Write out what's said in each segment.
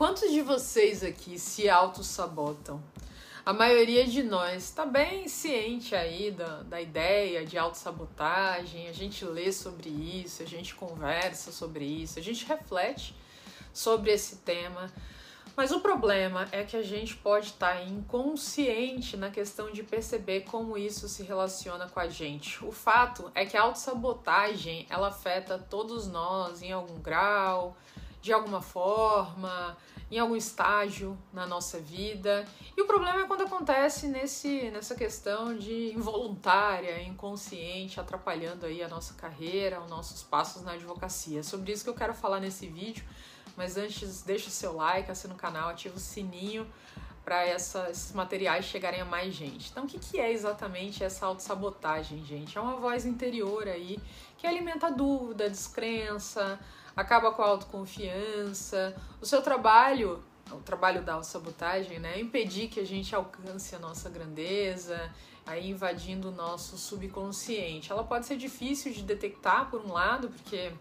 Quantos de vocês aqui se auto-sabotam? A maioria de nós está bem ciente aí da, da ideia de autossabotagem, a gente lê sobre isso, a gente conversa sobre isso, a gente reflete sobre esse tema. Mas o problema é que a gente pode estar tá inconsciente na questão de perceber como isso se relaciona com a gente. O fato é que a autossabotagem ela afeta todos nós em algum grau, de alguma forma, em algum estágio na nossa vida. E o problema é quando acontece nesse, nessa questão de involuntária, inconsciente, atrapalhando aí a nossa carreira, os nossos passos na advocacia. É sobre isso que eu quero falar nesse vídeo. Mas antes, deixa o seu like, assina o canal, ativa o sininho para esses materiais chegarem a mais gente. Então, o que, que é exatamente essa autossabotagem, gente? É uma voz interior aí que alimenta dúvida, descrença, acaba com a autoconfiança. O seu trabalho, o trabalho da autossabotagem, né? Impedir que a gente alcance a nossa grandeza, aí invadindo o nosso subconsciente. Ela pode ser difícil de detectar, por um lado, porque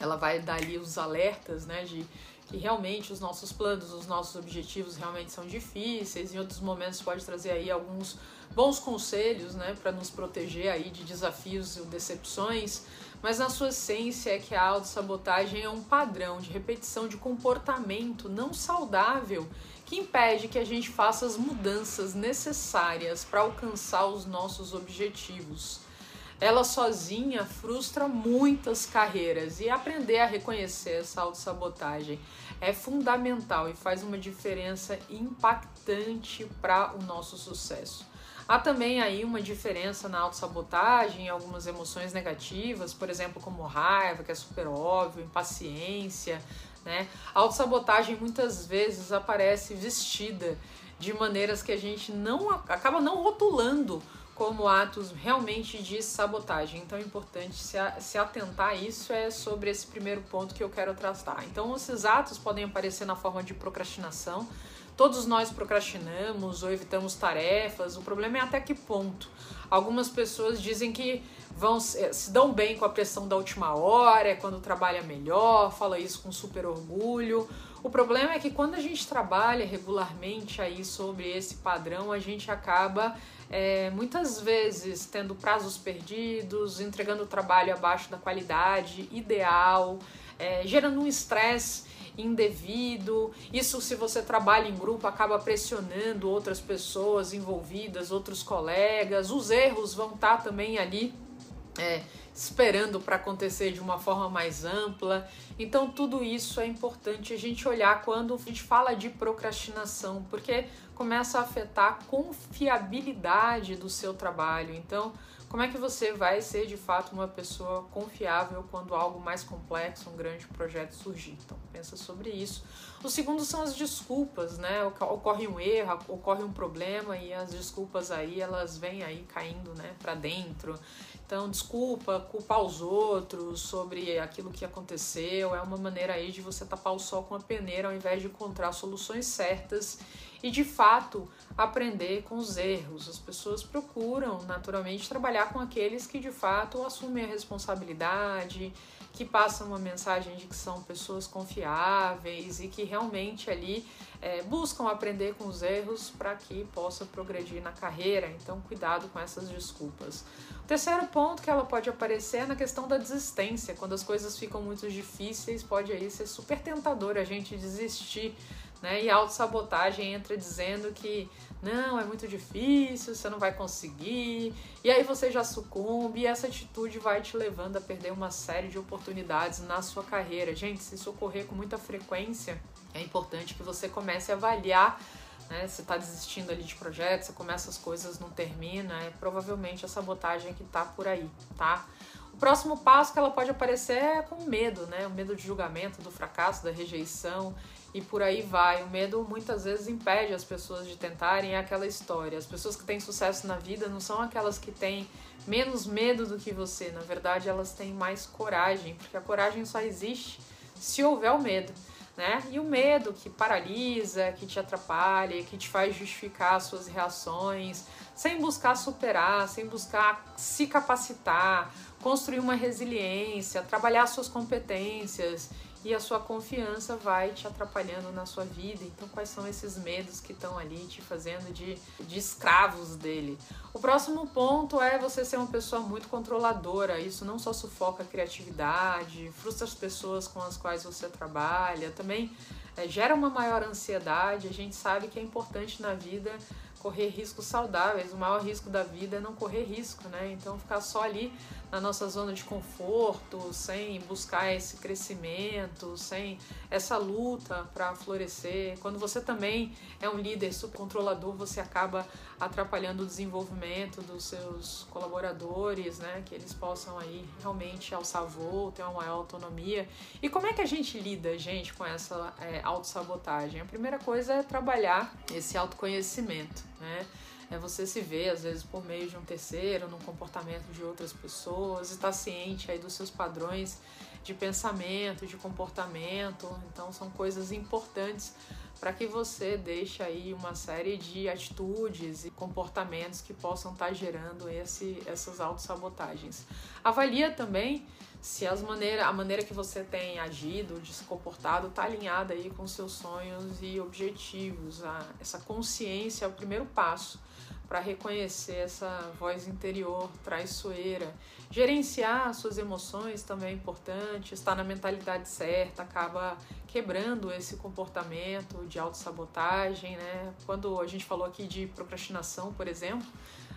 ela vai dar ali os alertas, né, de que realmente os nossos planos, os nossos objetivos realmente são difíceis. Em outros momentos pode trazer aí alguns bons conselhos, né, para nos proteger aí de desafios e decepções. Mas na sua essência é que a autossabotagem é um padrão de repetição de comportamento não saudável que impede que a gente faça as mudanças necessárias para alcançar os nossos objetivos ela sozinha frustra muitas carreiras e aprender a reconhecer essa autossabotagem é fundamental e faz uma diferença impactante para o nosso sucesso. Há também aí uma diferença na autossabotagem, algumas emoções negativas, por exemplo, como raiva, que é super óbvio, impaciência, né? A autossabotagem muitas vezes aparece vestida de maneiras que a gente não acaba não rotulando como atos realmente de sabotagem. Então é importante se, se atentar a isso é sobre esse primeiro ponto que eu quero tratar. Então esses atos podem aparecer na forma de procrastinação. Todos nós procrastinamos ou evitamos tarefas. O problema é até que ponto. Algumas pessoas dizem que vão se dão bem com a pressão da última hora, é quando trabalha melhor, fala isso com super orgulho. O problema é que quando a gente trabalha regularmente aí sobre esse padrão, a gente acaba é, muitas vezes tendo prazos perdidos, entregando o trabalho abaixo da qualidade ideal, é, gerando um estresse indevido. Isso, se você trabalha em grupo, acaba pressionando outras pessoas envolvidas, outros colegas. Os erros vão estar também ali é, esperando para acontecer de uma forma mais ampla. Então, tudo isso é importante a gente olhar quando a gente fala de procrastinação, porque começa a afetar a confiabilidade do seu trabalho. Então, como é que você vai ser de fato uma pessoa confiável quando algo mais complexo, um grande projeto surgir? Então, pensa sobre isso. O segundo são as desculpas, né? Ocorre um erro, ocorre um problema e as desculpas aí, elas vêm aí caindo, né, para dentro. Então, desculpa, culpar os outros sobre aquilo que aconteceu, é uma maneira aí de você tapar o sol com a peneira ao invés de encontrar soluções certas e de fato aprender com os erros. As pessoas procuram naturalmente trabalhar com aqueles que de fato assumem a responsabilidade, que passam uma mensagem de que são pessoas confiáveis e que realmente ali é, buscam aprender com os erros para que possa progredir na carreira. Então, cuidado com essas desculpas. O terceiro ponto que ela pode aparecer é na questão da desistência. Quando as coisas ficam muito difíceis, pode aí ser super tentador a gente desistir né? E a autossabotagem entra dizendo que não, é muito difícil, você não vai conseguir, e aí você já sucumbe, e essa atitude vai te levando a perder uma série de oportunidades na sua carreira. Gente, se isso ocorrer com muita frequência, é importante que você comece a avaliar né? Você está desistindo ali de projetos, você começa as coisas, não termina, é provavelmente a sabotagem que está por aí, tá? O próximo passo que ela pode aparecer é com medo, né? O medo de julgamento, do fracasso, da rejeição e por aí vai. O medo muitas vezes impede as pessoas de tentarem é aquela história. As pessoas que têm sucesso na vida não são aquelas que têm menos medo do que você. Na verdade, elas têm mais coragem, porque a coragem só existe se houver o medo. Né? E o medo que paralisa, que te atrapalha, que te faz justificar suas reações, sem buscar superar, sem buscar se capacitar, construir uma resiliência, trabalhar suas competências e a sua confiança vai te atrapalhando na sua vida. Então, quais são esses medos que estão ali te fazendo de, de escravos dele? O próximo ponto é você ser uma pessoa muito controladora. Isso não só sufoca a criatividade, frustra as pessoas com as quais você trabalha, também é, gera uma maior ansiedade. A gente sabe que é importante na vida correr riscos saudáveis. O maior risco da vida é não correr risco, né? Então ficar só ali na nossa zona de conforto, sem buscar esse crescimento, sem essa luta para florescer. Quando você também é um líder super controlador, você acaba atrapalhando o desenvolvimento dos seus colaboradores, né? Que eles possam aí realmente alçar voo, ter uma maior autonomia. E como é que a gente lida, gente, com essa é, autossabotagem? A primeira coisa é trabalhar esse autoconhecimento, né? É você se ver, às vezes, por meio de um terceiro, no comportamento de outras pessoas, estar ciente aí dos seus padrões de pensamento, de comportamento. Então, são coisas importantes para que você deixe aí uma série de atitudes e comportamentos que possam estar tá gerando esse, essas autossabotagens. Avalia também se as maneira, a maneira que você tem agido, de se comportado, está alinhada aí com seus sonhos e objetivos. A, essa consciência é o primeiro passo para reconhecer essa voz interior traiçoeira. Gerenciar suas emoções também é importante, estar na mentalidade certa acaba quebrando esse comportamento de autossabotagem, né? Quando a gente falou aqui de procrastinação, por exemplo,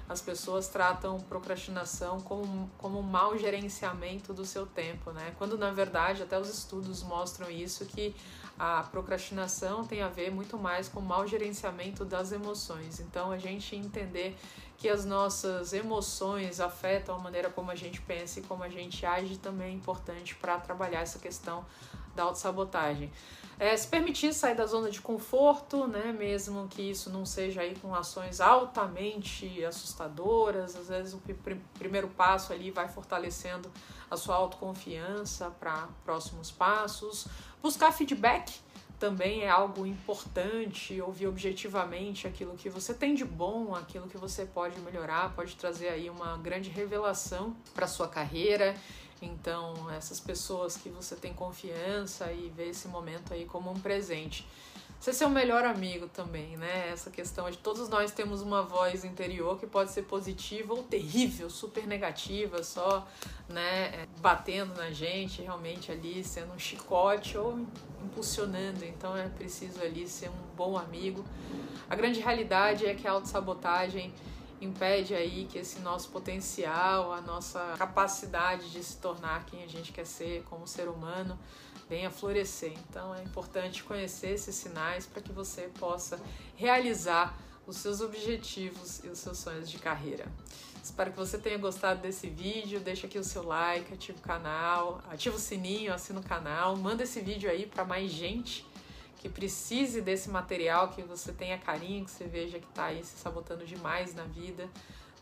as pessoas tratam procrastinação como, como um mau gerenciamento do seu tempo, né? Quando na verdade até os estudos mostram isso que a procrastinação tem a ver muito mais com o mau gerenciamento das emoções. Então a gente entender que as nossas emoções afetam a maneira como a gente pensa e como a gente age também é importante para trabalhar essa questão da autossabotagem. É, se permitir sair da zona de conforto, né, mesmo que isso não seja aí com ações altamente assustadoras, às vezes o pr primeiro passo ali vai fortalecendo a sua autoconfiança para próximos passos. Buscar feedback também é algo importante, ouvir objetivamente aquilo que você tem de bom, aquilo que você pode melhorar, pode trazer aí uma grande revelação para sua carreira então, essas pessoas que você tem confiança e vê esse momento aí como um presente. Você ser o melhor amigo também, né? Essa questão de todos nós temos uma voz interior que pode ser positiva ou terrível, super negativa, só, né, é, batendo na gente, realmente ali sendo um chicote ou impulsionando. Então é preciso ali ser um bom amigo. A grande realidade é que a autossabotagem impede aí que esse nosso potencial, a nossa capacidade de se tornar quem a gente quer ser como ser humano venha florescer. Então é importante conhecer esses sinais para que você possa realizar os seus objetivos e os seus sonhos de carreira. Espero que você tenha gostado desse vídeo. Deixa aqui o seu like, ativa o canal, ativa o sininho, assina o canal, manda esse vídeo aí para mais gente que precise desse material, que você tenha carinho, que você veja que está aí se sabotando demais na vida,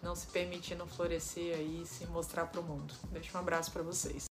não se permitindo florescer aí e se mostrar para o mundo. Deixa um abraço para vocês.